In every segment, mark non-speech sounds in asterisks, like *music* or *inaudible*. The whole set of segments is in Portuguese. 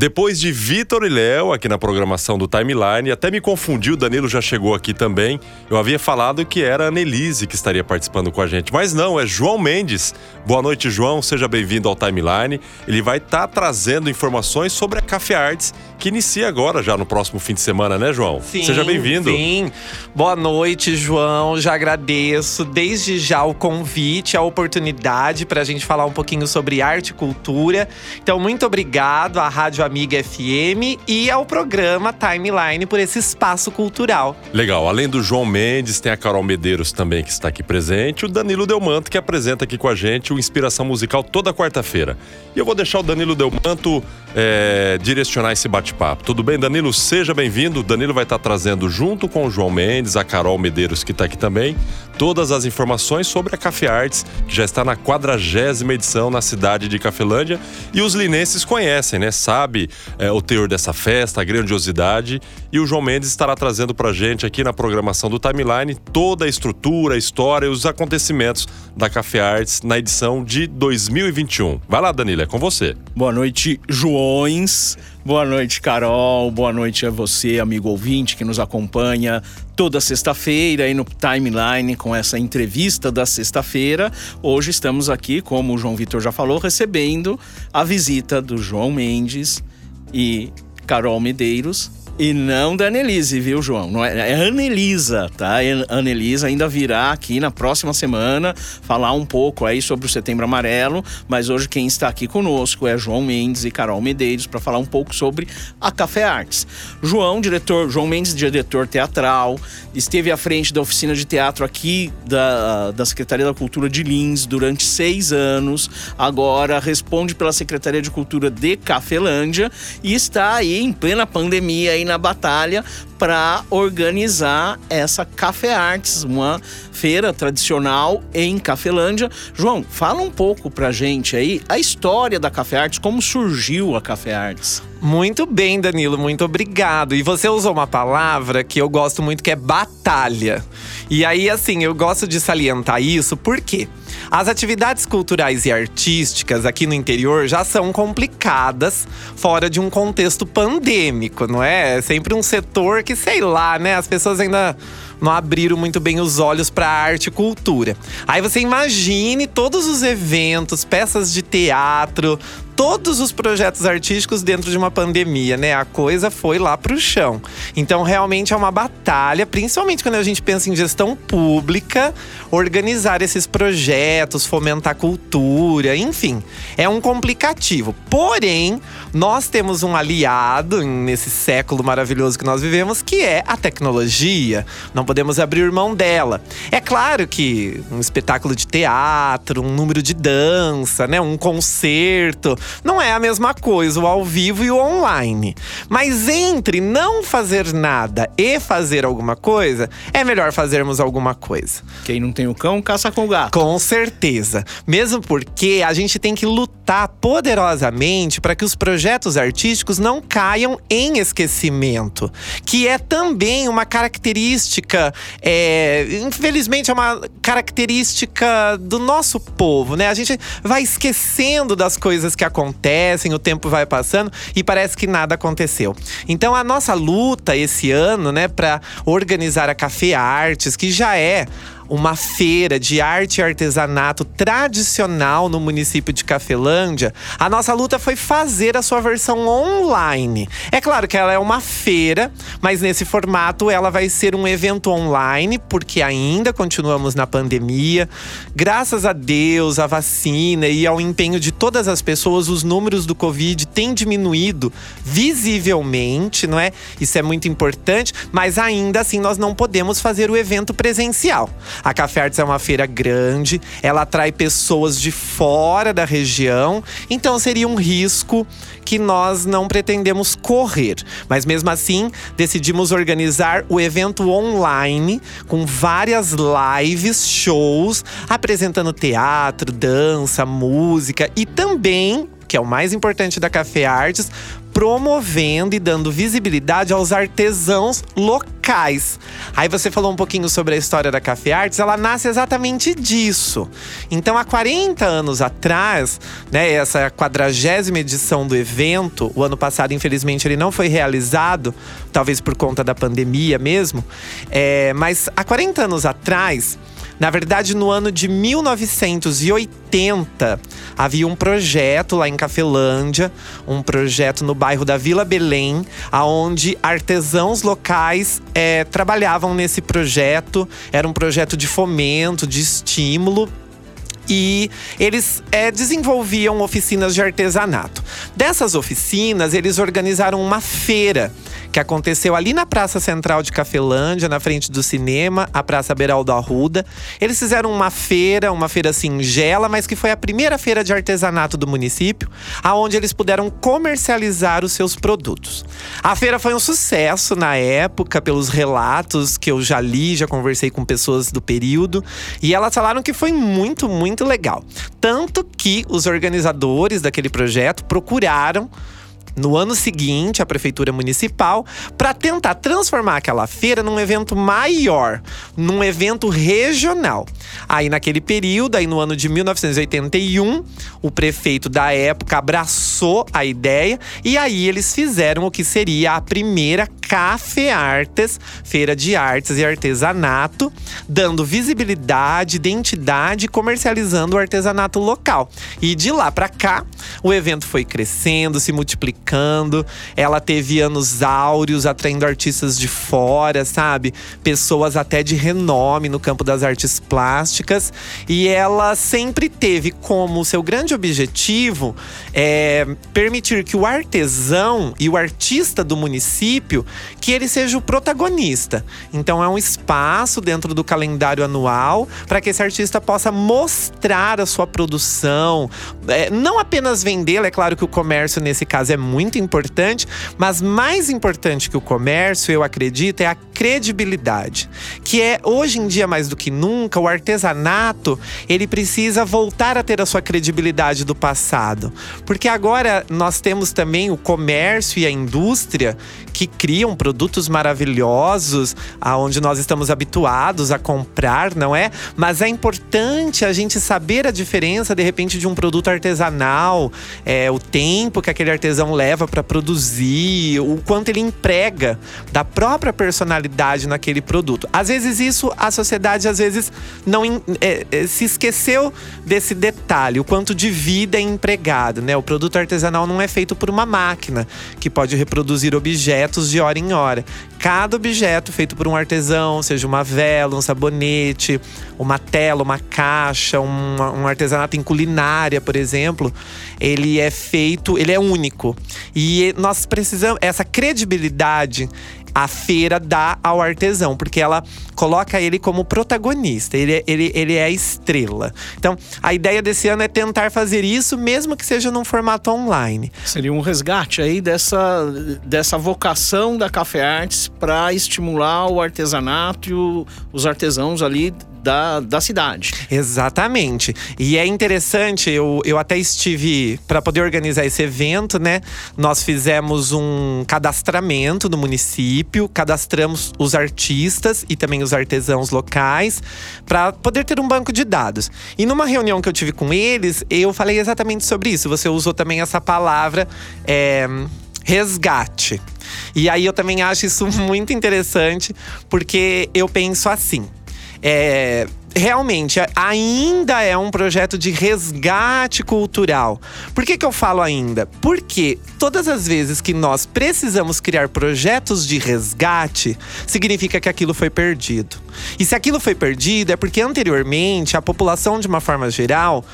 Depois de Vitor e Léo aqui na programação do Timeline, até me confundiu, o Danilo já chegou aqui também. Eu havia falado que era a Annelise que estaria participando com a gente, mas não, é João Mendes. Boa noite, João, seja bem-vindo ao Timeline. Ele vai estar tá trazendo informações sobre a Café Arts, que inicia agora já no próximo fim de semana, né, João? Sim, seja bem-vindo. Sim. Boa noite, João. Já agradeço desde já o convite, a oportunidade para a gente falar um pouquinho sobre arte e cultura. Então, muito obrigado à Rádio Amiga FM e ao programa Timeline por esse espaço cultural. Legal. Além do João Mendes, tem a Carol Medeiros também que está aqui presente, o Danilo Delmanto que apresenta aqui com a gente o Inspiração Musical toda quarta-feira. E eu vou deixar o Danilo Delmanto é, direcionar esse bate-papo. Tudo bem, Danilo? Seja bem-vindo. Danilo vai estar trazendo, junto com o João Mendes, a Carol Medeiros, que está aqui também, todas as informações sobre a Café Arts, que já está na quadragésima edição na cidade de Cafelândia. E os linenses conhecem, né? Sabe é, o teor dessa festa, a grandiosidade. E o João Mendes estará trazendo pra gente aqui na programação do Timeline toda a estrutura, a história e os acontecimentos da Café Arts na edição de 2021. Vai lá, Danilo, é com você. Boa noite, Joões. Boa noite, Carol. Boa noite a você, amigo ouvinte que nos acompanha toda sexta-feira aí no Timeline com essa entrevista da sexta-feira. Hoje estamos aqui, como o João Vitor já falou, recebendo a visita do João Mendes e Carol Medeiros e não da Annelise, viu, João? Não é, é Anelisa, tá? É Anelisa ainda virá aqui na próxima semana falar um pouco aí sobre o Setembro Amarelo, mas hoje quem está aqui conosco é João Mendes e Carol Medeiros para falar um pouco sobre a Café Artes. João, diretor, João Mendes, diretor teatral, esteve à frente da oficina de teatro aqui da, da Secretaria da Cultura de Lins durante seis anos. Agora responde pela Secretaria de Cultura de Cafelândia e está aí em plena pandemia aí na batalha para organizar essa Café Arts, uma feira tradicional em Cafelândia. João, fala um pouco pra gente aí a história da Café Arts, como surgiu a Café Arts. Muito bem, Danilo, muito obrigado. E você usou uma palavra que eu gosto muito que é batalha. E aí, assim, eu gosto de salientar isso porque as atividades culturais e artísticas aqui no interior já são complicadas fora de um contexto pandêmico, não é? É sempre um setor que, sei lá, né? As pessoas ainda não abriram muito bem os olhos para arte e cultura. Aí você imagine todos os eventos, peças de teatro, todos os projetos artísticos dentro de uma pandemia, né? A coisa foi lá pro chão. Então, realmente é uma batalha, principalmente quando a gente pensa em gestão pública, organizar esses projetos, fomentar cultura, enfim, é um complicativo. Porém, nós temos um aliado nesse século maravilhoso que nós vivemos, que é a tecnologia. Não podemos abrir mão dela. É claro que um espetáculo de teatro, um número de dança, né, um concerto, não é a mesma coisa o ao vivo e o online. Mas entre não fazer nada e fazer alguma coisa, é melhor fazermos alguma coisa. Quem não tem o cão, caça com o gato. Com certeza. Mesmo porque a gente tem que lutar poderosamente para que os projetos artísticos não caiam em esquecimento. Que é também uma característica, é, infelizmente, é uma característica do nosso povo, né? A gente vai esquecendo das coisas que acontecem acontecem, o tempo vai passando e parece que nada aconteceu. Então a nossa luta esse ano, né, para organizar a Café Artes, que já é uma feira de arte e artesanato tradicional no município de Cafelândia, a nossa luta foi fazer a sua versão online. É claro que ela é uma feira, mas nesse formato ela vai ser um evento online, porque ainda continuamos na pandemia. Graças a Deus, a vacina e ao empenho de todas as pessoas, os números do Covid têm diminuído visivelmente, não é? Isso é muito importante, mas ainda assim nós não podemos fazer o evento presencial. A Café Artes é uma feira grande, ela atrai pessoas de fora da região, então seria um risco que nós não pretendemos correr. Mas mesmo assim, decidimos organizar o evento online com várias lives, shows, apresentando teatro, dança, música e também que é o mais importante da Café Artes, promovendo e dando visibilidade aos artesãos locais. Aí você falou um pouquinho sobre a história da Café Artes, ela nasce exatamente disso. Então, há 40 anos atrás, né, essa quadragésima edição do evento, o ano passado, infelizmente, ele não foi realizado, talvez por conta da pandemia mesmo, é, mas há 40 anos atrás, na verdade, no ano de 1980, havia um projeto lá em Cafelândia, um projeto no bairro da Vila Belém, aonde artesãos locais é, trabalhavam nesse projeto. Era um projeto de fomento, de estímulo e eles é, desenvolviam oficinas de artesanato. Dessas oficinas, eles organizaram uma feira que aconteceu ali na Praça Central de Cafelândia, na frente do cinema, a Praça Beraldo Arruda. Eles fizeram uma feira, uma feira singela, mas que foi a primeira feira de artesanato do município, aonde eles puderam comercializar os seus produtos. A feira foi um sucesso na época, pelos relatos que eu já li, já conversei com pessoas do período, e elas falaram que foi muito, muito legal. Tanto que os organizadores daquele projeto procuraram no ano seguinte, a prefeitura municipal, para tentar transformar aquela feira num evento maior, num evento regional. Aí naquele período, aí no ano de 1981, o prefeito da época abraçou a ideia e aí eles fizeram o que seria a primeira Café Artes, Feira de Artes e Artesanato, dando visibilidade, identidade e comercializando o artesanato local. E de lá para cá, o evento foi crescendo, se multiplicando. Ela teve anos áureos, atraindo artistas de fora, sabe? Pessoas até de renome no campo das artes plásticas. E ela sempre teve como seu grande objetivo é, permitir que o artesão e o artista do município que ele seja o protagonista. Então é um espaço dentro do calendário anual para que esse artista possa mostrar a sua produção, é, não apenas vendê-la, é claro que o comércio nesse caso é muito importante, mas mais importante que o comércio, eu acredito, é a credibilidade, que é hoje em dia mais do que nunca o artesanato, ele precisa voltar a ter a sua credibilidade do passado, porque agora nós temos também o comércio e a indústria que criam produtos maravilhosos, aonde nós estamos habituados a comprar, não é? Mas é importante a gente saber a diferença, de repente, de um produto artesanal, é, o tempo que aquele artesão leva para produzir, o quanto ele emprega da própria personalidade naquele produto. Às vezes isso a sociedade às vezes não é, é, se esqueceu desse detalhe, o quanto de vida é empregado, né? O produto artesanal não é feito por uma máquina que pode reproduzir objetos de hora em hora. Cada objeto feito por um artesão, seja uma vela, um sabonete, uma tela, uma caixa, uma, um artesanato em culinária, por exemplo, ele é feito, ele é único. E nós precisamos, essa credibilidade a feira dá ao artesão, porque ela coloca ele como protagonista, ele, é, ele, ele é a estrela. Então, a ideia desse ano é tentar fazer isso, mesmo que seja num formato online. Seria um resgate aí dessa, dessa vocação da Café Artes para estimular o artesanato e o, os artesãos ali da, da cidade. Exatamente. E é interessante, eu, eu até estive para poder organizar esse evento, né? Nós fizemos um cadastramento no município, cadastramos os artistas e também os artesãos locais para poder ter um banco de dados. E numa reunião que eu tive com eles, eu falei exatamente sobre isso. Você usou também essa palavra é, resgate. E aí eu também acho isso *laughs* muito interessante, porque eu penso assim é, realmente ainda é um projeto de resgate cultural. Por que, que eu falo ainda? Porque todas as vezes que nós precisamos criar projetos de resgate, significa que aquilo foi perdido. E se aquilo foi perdido, é porque anteriormente a população, de uma forma geral,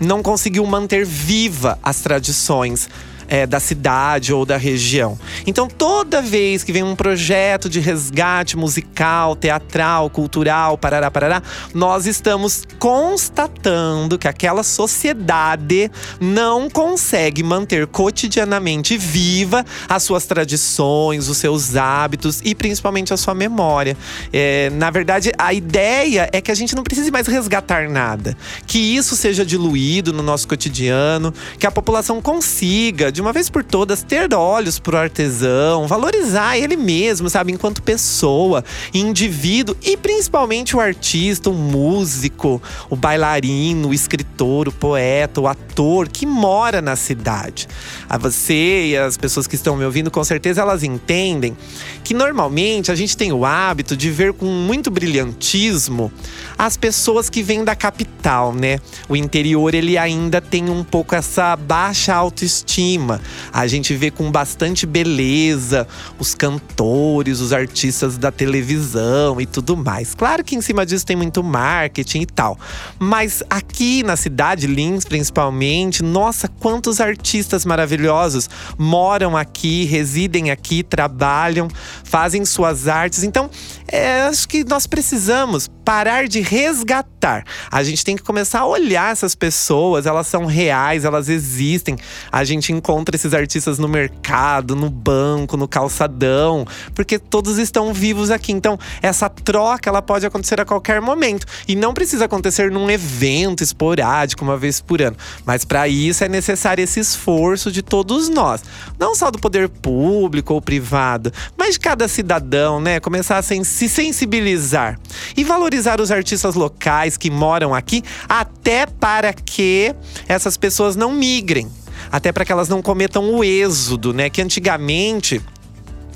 não conseguiu manter viva as tradições é, da cidade ou da região. Então, toda vez que vem um projeto de resgate musical, teatral, cultural, parará, parará, nós estamos constatando que aquela sociedade não consegue manter cotidianamente viva as suas tradições, os seus hábitos e principalmente a sua memória. É, na verdade, a ideia é que a gente não precise mais resgatar nada, que isso seja diluído no nosso cotidiano, que a população consiga, de uma vez por todas, ter olhos para o artesão, valorizar ele mesmo, sabe, enquanto pessoa, indivíduo e principalmente o artista, o músico, o bailarino, o escritor, o poeta, o ator que mora na cidade. A você e as pessoas que estão me ouvindo, com certeza elas entendem que normalmente a gente tem o hábito de ver com muito brilhantismo as pessoas que vêm da capital, né? O interior ele ainda tem um pouco essa baixa autoestima. A gente vê com bastante beleza os cantores, os artistas da televisão e tudo mais. Claro que em cima disso tem muito marketing e tal. Mas aqui na cidade, Lins principalmente, nossa, quantos artistas maravilhosos moram aqui, residem aqui, trabalham, fazem suas artes. Então, é, acho que nós precisamos parar de resgatar. A gente tem que começar a olhar essas pessoas, elas são reais, elas existem. A gente encontra esses artistas no mercado, no banco, no calçadão, porque todos estão vivos aqui. Então, essa troca ela pode acontecer a qualquer momento e não precisa acontecer num evento esporádico uma vez por ano. Mas para isso é necessário esse esforço de todos nós, não só do poder público ou privado, mas de cada cidadão, né? Começar a se sensibilizar e valorizar os artistas locais que moram aqui, até para que essas pessoas não migrem, até para que elas não cometam o êxodo, né? Que antigamente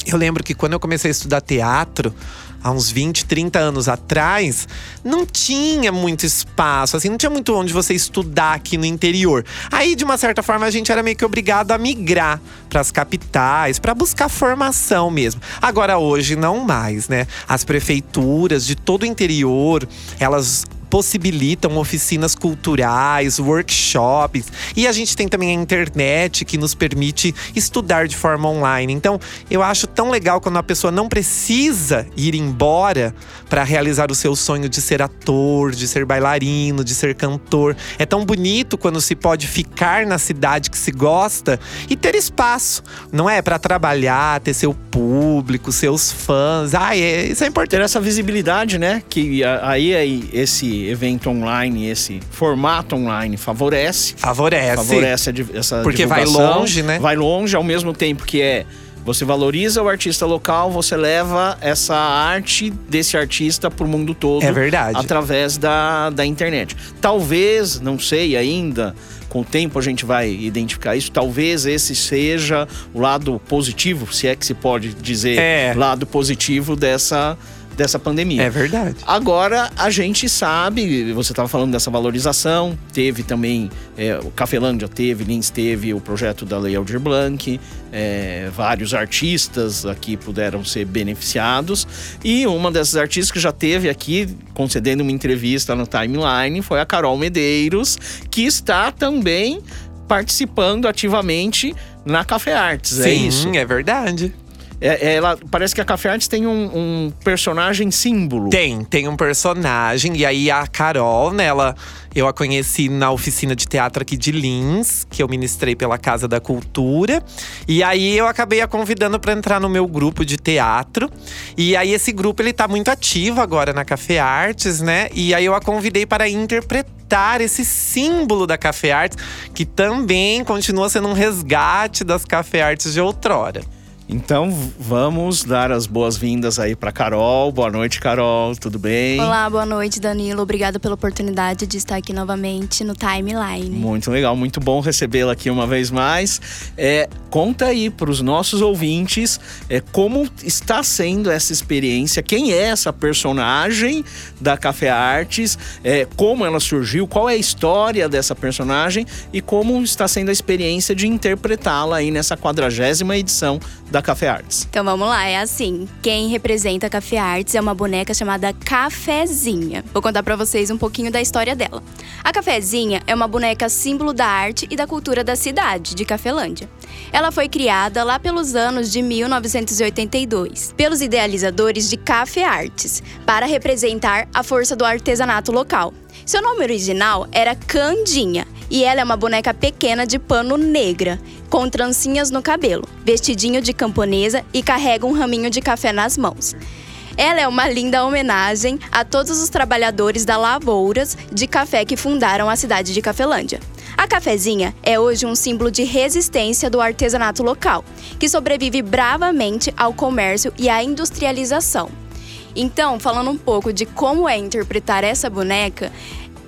eu lembro que quando eu comecei a estudar teatro, há uns 20, 30 anos atrás, não tinha muito espaço, assim, não tinha muito onde você estudar aqui no interior. Aí, de uma certa forma, a gente era meio que obrigado a migrar para as capitais, para buscar formação mesmo. Agora, hoje, não mais, né? As prefeituras de todo o interior, elas possibilitam oficinas culturais, workshops. E a gente tem também a internet que nos permite estudar de forma online. Então, eu acho tão legal quando a pessoa não precisa ir embora para realizar o seu sonho de ser ator, de ser bailarino, de ser cantor. É tão bonito quando se pode ficar na cidade que se gosta e ter espaço, não é? Para trabalhar, ter seu público, seus fãs. Ah, é, isso é importante. Ter essa visibilidade, né? Que aí, aí esse evento online, esse formato online favorece. Favorece. Favorece essa Porque vai longe, né? Vai longe ao mesmo tempo que é você valoriza o artista local, você leva essa arte desse artista para o mundo todo. É verdade. Através da, da internet. Talvez, não sei ainda, com o tempo a gente vai identificar isso. Talvez esse seja o lado positivo, se é que se pode dizer É. lado positivo dessa, dessa pandemia. É verdade. Agora a gente sabe, você estava falando dessa valorização, teve também é, o Cafelândia teve, Lins teve o projeto da Lei Aldir Blanc, é, vários artistas aqui puderam ser beneficiados e uma dessas artistas que já teve aqui concedendo uma entrevista no Timeline foi a Carol Medeiros, que está também participando ativamente na Café Artes, é Sim, isso? é verdade. É, ela parece que a Café Artes tem um, um personagem símbolo. Tem, tem um personagem. E aí a Carol, né, ela, eu a conheci na oficina de teatro aqui de Lins, que eu ministrei pela Casa da Cultura. E aí eu acabei a convidando para entrar no meu grupo de teatro. E aí esse grupo ele tá muito ativo agora na Café Artes, né? E aí eu a convidei para interpretar esse símbolo da Café Artes, que também continua sendo um resgate das Café Artes de outrora. Então vamos dar as boas-vindas aí para Carol. Boa noite, Carol. Tudo bem? Olá, boa noite, Danilo. Obrigada pela oportunidade de estar aqui novamente no Timeline. Muito legal, muito bom recebê-la aqui uma vez mais. É, conta aí para os nossos ouvintes é, como está sendo essa experiência, quem é essa personagem da Café Artes, é, como ela surgiu, qual é a história dessa personagem e como está sendo a experiência de interpretá-la aí nessa quadragésima edição da Café Artes. Então vamos lá, é assim. Quem representa a Café Artes é uma boneca chamada Cafezinha. Vou contar pra vocês um pouquinho da história dela. A Cafezinha é uma boneca símbolo da arte e da cultura da cidade, de Cafelândia. Ela foi criada lá pelos anos de 1982 pelos idealizadores de Café Artes para representar a força do artesanato local. Seu nome original era Candinha e ela é uma boneca pequena de pano negra, com trancinhas no cabelo, vestidinho de camponesa e carrega um raminho de café nas mãos. Ela é uma linda homenagem a todos os trabalhadores da lavouras de café que fundaram a cidade de Cafelândia. A cafezinha é hoje um símbolo de resistência do artesanato local, que sobrevive bravamente ao comércio e à industrialização. Então, falando um pouco de como é interpretar essa boneca,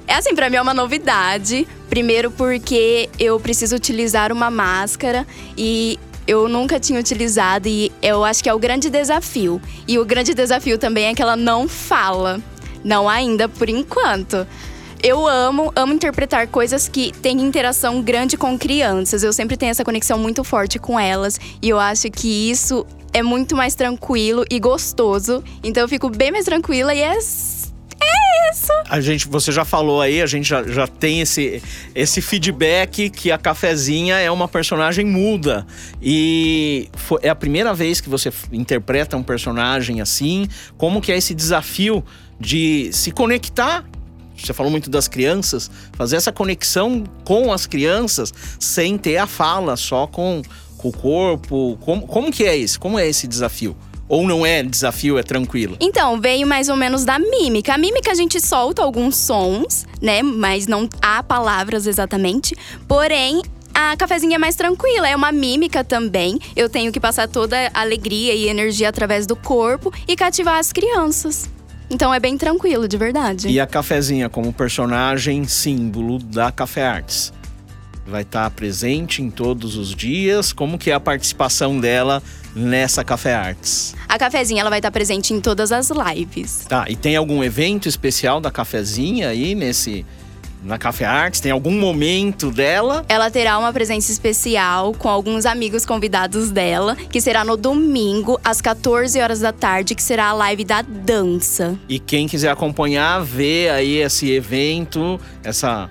é assim, para mim é uma novidade. Primeiro porque eu preciso utilizar uma máscara e eu nunca tinha utilizado e eu acho que é o grande desafio. E o grande desafio também é que ela não fala. Não ainda, por enquanto. Eu amo, amo interpretar coisas que têm interação grande com crianças. Eu sempre tenho essa conexão muito forte com elas. E eu acho que isso é muito mais tranquilo e gostoso. Então eu fico bem mais tranquila e é isso. A gente, você já falou aí, a gente já, já tem esse, esse feedback que a Cafezinha é uma personagem muda. E foi, é a primeira vez que você interpreta um personagem assim. Como que é esse desafio de se conectar você falou muito das crianças, fazer essa conexão com as crianças sem ter a fala, só com, com o corpo. Como, como que é isso? Como é esse desafio? Ou não é desafio, é tranquilo? Então, veio mais ou menos da mímica. A mímica a gente solta alguns sons, né? Mas não há palavras exatamente. Porém, a cafezinha é mais tranquila, é uma mímica também. Eu tenho que passar toda a alegria e energia através do corpo e cativar as crianças. Então é bem tranquilo, de verdade. E a cafezinha como personagem símbolo da Café Arts? Vai estar presente em todos os dias? Como que é a participação dela nessa Café Arts? A cafezinha ela vai estar presente em todas as lives. Tá, e tem algum evento especial da cafezinha aí nesse na Café Arts? Tem algum momento dela? Ela terá uma presença especial com alguns amigos convidados dela, que será no domingo, às 14 horas da tarde, que será a live da dança. E quem quiser acompanhar, ver aí esse evento, essa,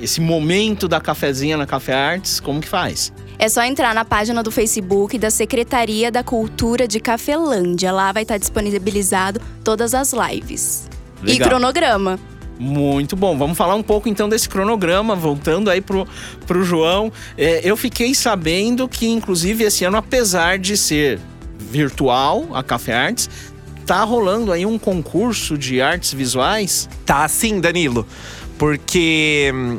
esse momento da cafezinha na Café Arts, como que faz? É só entrar na página do Facebook da Secretaria da Cultura de Cafelândia. Lá vai estar disponibilizado todas as lives. Legal. E cronograma. Muito bom. Vamos falar um pouco então desse cronograma, voltando aí pro, pro João. É, eu fiquei sabendo que, inclusive, esse ano, apesar de ser virtual, a Café Arts, tá rolando aí um concurso de artes visuais. Tá sim, Danilo. Porque hum,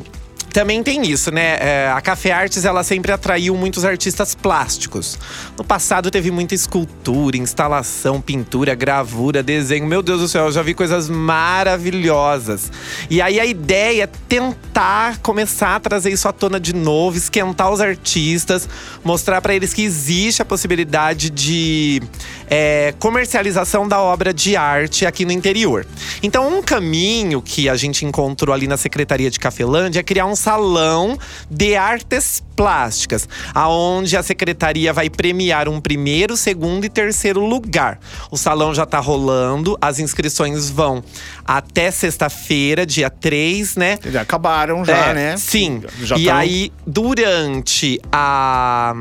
também tem isso, né? É, a Café Artes ela sempre atraiu muitos artistas plásticos. No passado teve muita escultura, instalação, pintura, gravura, desenho. Meu Deus do céu, eu já vi coisas maravilhosas. E aí a ideia é tentar começar a trazer isso à tona de novo, esquentar os artistas, mostrar para eles que existe a possibilidade de é, comercialização da obra de arte aqui no interior. Então, um caminho que a gente encontrou ali na Secretaria de Cafelândia é criar um salão de artes plásticas, aonde a secretaria vai premiar um primeiro, segundo e terceiro lugar. O salão já tá rolando, as inscrições vão até sexta-feira, dia 3, né? Já acabaram já, É, né? Sim. Já e tão- aí, durante a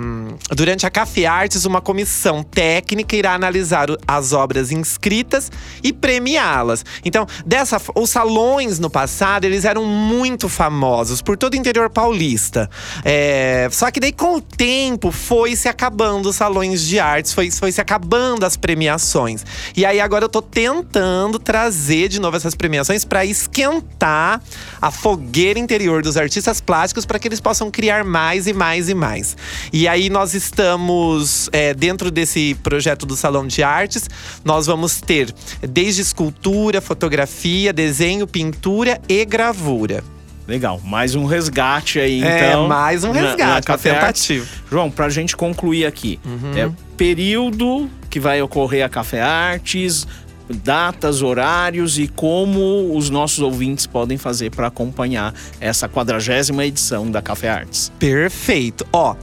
durante a Café Artes, uma comissão técnica irá analisar as obras inscritas e premiá-las. Então, dessa os salões no passado, eles eram muito famosos por todo o interior paulista. É, só que daí com o tempo foi se acabando os salões de artes, foi, foi se acabando as premiações. E aí agora eu tô tentando trazer de novo essas premiações para esquentar a fogueira interior dos artistas plásticos para que eles possam criar mais e mais e mais. E aí nós estamos é, dentro desse projeto do Salão de Artes, nós vamos ter desde escultura, fotografia, desenho, pintura e gravura. Legal, mais um resgate aí, É, então. mais um na- na resgate, uma Café tentativa. João, pra gente concluir aqui, Uhum. é período que vai ocorrer a Café Artes, datas, horários e como os nossos ouvintes podem fazer para acompanhar essa quadragésima edição da Café Artes. Perfeito. Ó,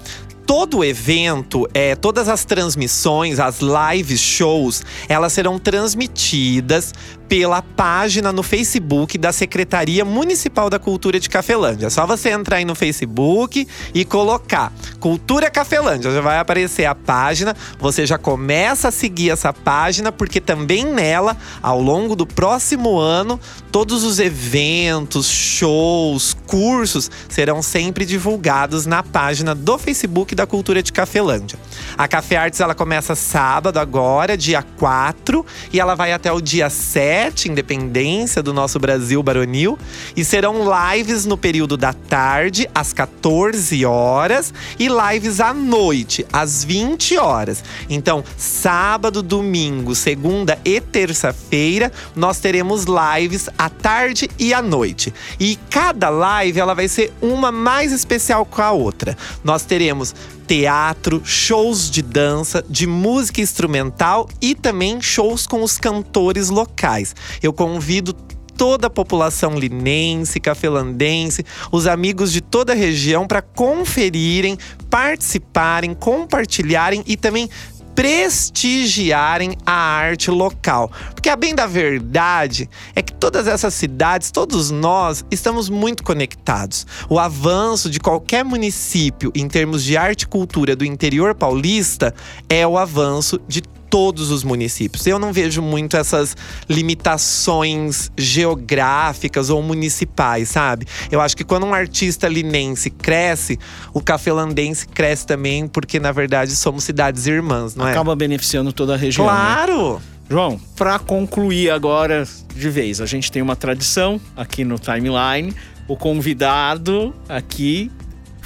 todo o evento, é, todas as transmissões, as live shows, elas serão transmitidas pela página no Facebook da Secretaria Municipal da Cultura de Cafelândia. É só você entrar aí no Facebook e colocar Cultura Cafelândia. Já vai aparecer a página. Você já começa a seguir essa página, porque também nela, ao longo do próximo ano, todos os eventos, shows, cursos serão sempre divulgados na página do Facebook da Cultura de Cafelândia. A Café Artes ela começa sábado agora, dia 4, e ela vai até o dia 7, independência do nosso Brasil baronil, e serão lives no período da tarde, às 14 horas, e lives à noite, às 20 horas. Então, sábado, domingo, segunda e terça-feira, nós teremos lives à tarde e à noite. E cada live ela vai ser uma mais especial com a outra. Nós teremos teatro, shows de dança, de música instrumental e também shows com os cantores locais. Eu convido toda a população linense, cafelandense, os amigos de toda a região para conferirem, participarem, compartilharem e também prestigiarem a arte local. Porque a bem da verdade é que todas essas cidades, todos nós, estamos muito conectados. O avanço de qualquer município em termos de arte e cultura do interior paulista é o avanço de todos os municípios. Eu não vejo muito essas limitações geográficas ou municipais, sabe? Eu acho que quando um artista linense cresce, o cafelandense cresce também, porque na verdade somos cidades irmãs, não é? Acaba beneficiando toda a região. né? Claro! João, para concluir agora de vez, a gente tem uma tradição aqui no timeline. O convidado aqui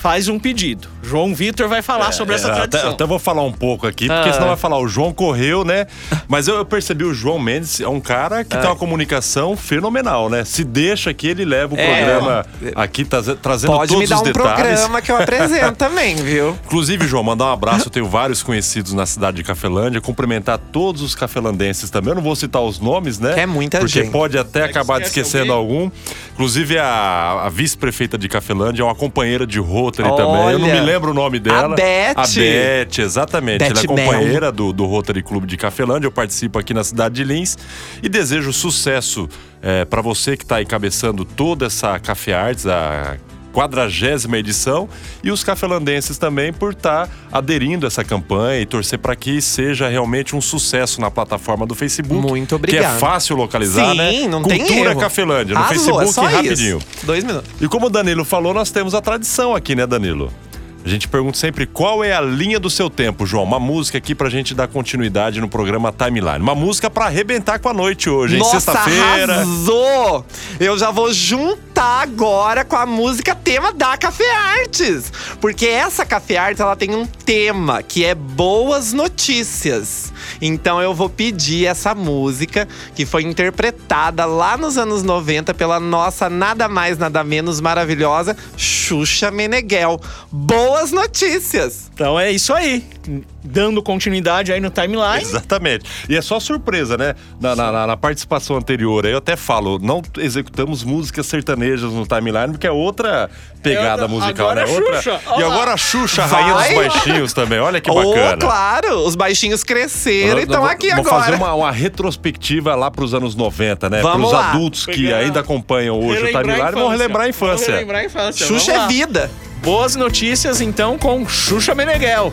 faz um pedido. João Vitor vai falar sobre essa É, até, tradição. até vou falar um pouco aqui, porque Ah. senão vai falar, o João correu, né? Mas eu, eu percebi o João Mendes é um cara que tem uma comunicação fenomenal, né? Se deixa aqui, ele leva o É. programa aqui, traze- trazendo Pode todos me dar os um detalhes. programa que eu apresento *laughs* também, viu? Inclusive, João, mandar um abraço. Eu tenho vários conhecidos na cidade de Cafelândia. Cumprimentar todos os cafelandenses também. Eu não vou citar os nomes, né? Que é muita Porque gente. pode até acabar esquece esquecendo alguém? algum. Inclusive, a, a vice-prefeita de Cafelândia é uma companheira de Rotary Olha, também. Eu não me lembro o nome dela. Beth. A Beth, exatamente. Beth Ela é Mel. companheira do, do Rotary Clube de Cafelândia. Eu participo aqui na cidade de Lins. E desejo sucesso para você que está encabeçando toda essa Café Arts, a quadragésima edição e os cafelandenses também por estar aderindo a essa campanha e torcer para que seja realmente um sucesso na plataforma do Facebook. Muito Que obrigado. é fácil localizar, Sim, né? não Cultura tem erro. Cafelândia no Arrasou, Facebook é rapidinho. Isso. Dois minutos. E como o Danilo falou, nós temos a tradição aqui, né, Danilo? A gente pergunta sempre qual é a linha do seu tempo, João. Uma música aqui pra gente dar continuidade no programa Timeline. Uma música pra arrebentar com a noite hoje, hein? Sexta-feira. arrasou! Eu já vou juntar agora com a música tema da Café Artes. Porque essa Café Artes, ela tem um tema que é boas notícias. Então eu vou pedir essa música que foi interpretada lá nos anos 90 pela nossa nada mais nada menos maravilhosa Xuxa Meneghel. Boas notícias! Então é isso aí. Dando continuidade aí no timeline. Exatamente. E é só surpresa, né? Na, na- na- participação anterior, aí eu até falo, não executamos músicas sertanejas no timeline, porque é outra pegada É outra- musical, agora né? Outra... Xuxa, E olha lá. agora a Xuxa, a rainha dos baixinhos também. Olha que Oh, bacana. claro! Os baixinhos cresceram e estão aqui vou agora. fazer uma, uma retrospectiva lá pros anos 90, né? Vamos pros lá. adultos que ainda acompanham hoje o Relembrar a timeline vão relembrar a infância. Vamos relembrar a infância. Xuxa Vamos é vida. Boas notícias então com Xuxa Meneghel.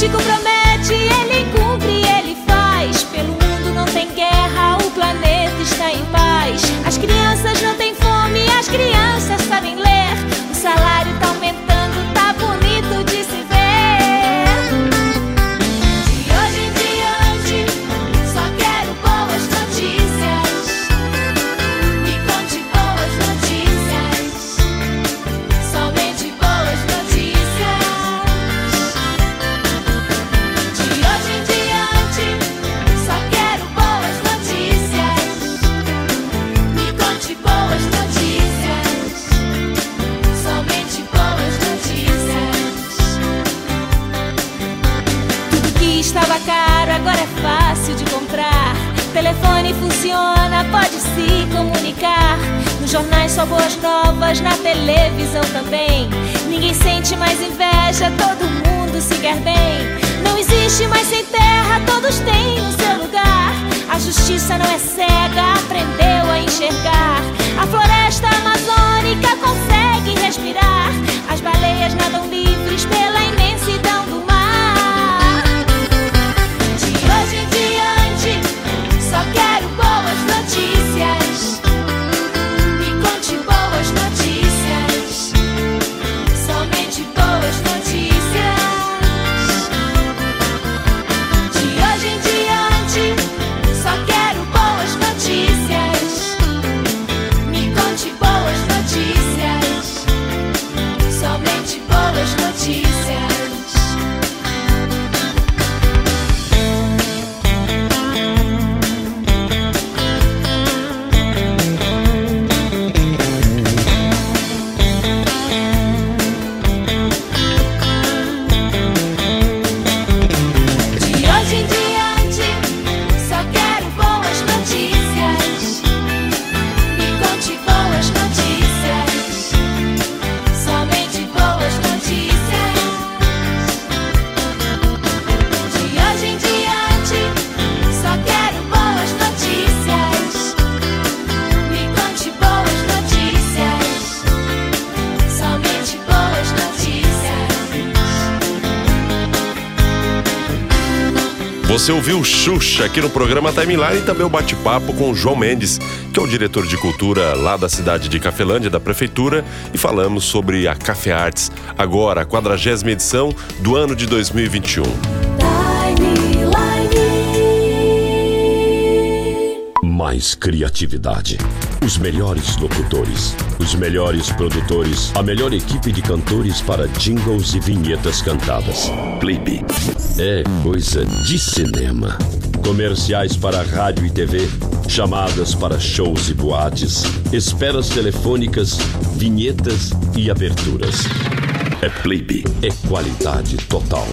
Se o agora é fácil de comprar. Telefone funciona, pode se comunicar. Nos jornais só boas novas, na televisão também. Ninguém sente mais inveja, todo mundo se quer bem. Não existe mais sem terra, todos têm o seu lugar. A justiça não é cega, aprendeu a enxergar. A floresta amazônica consegue respirar. As baleias nadam livres pela imensidão Você ouviu Xuxa aqui no programa Timeline e também o bate-papo com o João Mendes, que é o diretor de cultura lá da cidade de Cafelândia, da prefeitura, e falamos sobre a Café Arts, agora a quadragésima edição do ano de 2021. Mais criatividade. Os melhores locutores, os melhores produtores, a melhor equipe de cantores para jingles e vinhetas cantadas. Clipe. É coisa de cinema. Comerciais para rádio e TV, chamadas para shows e boates, esperas telefônicas, vinhetas e aberturas. É Clipe. É qualidade total.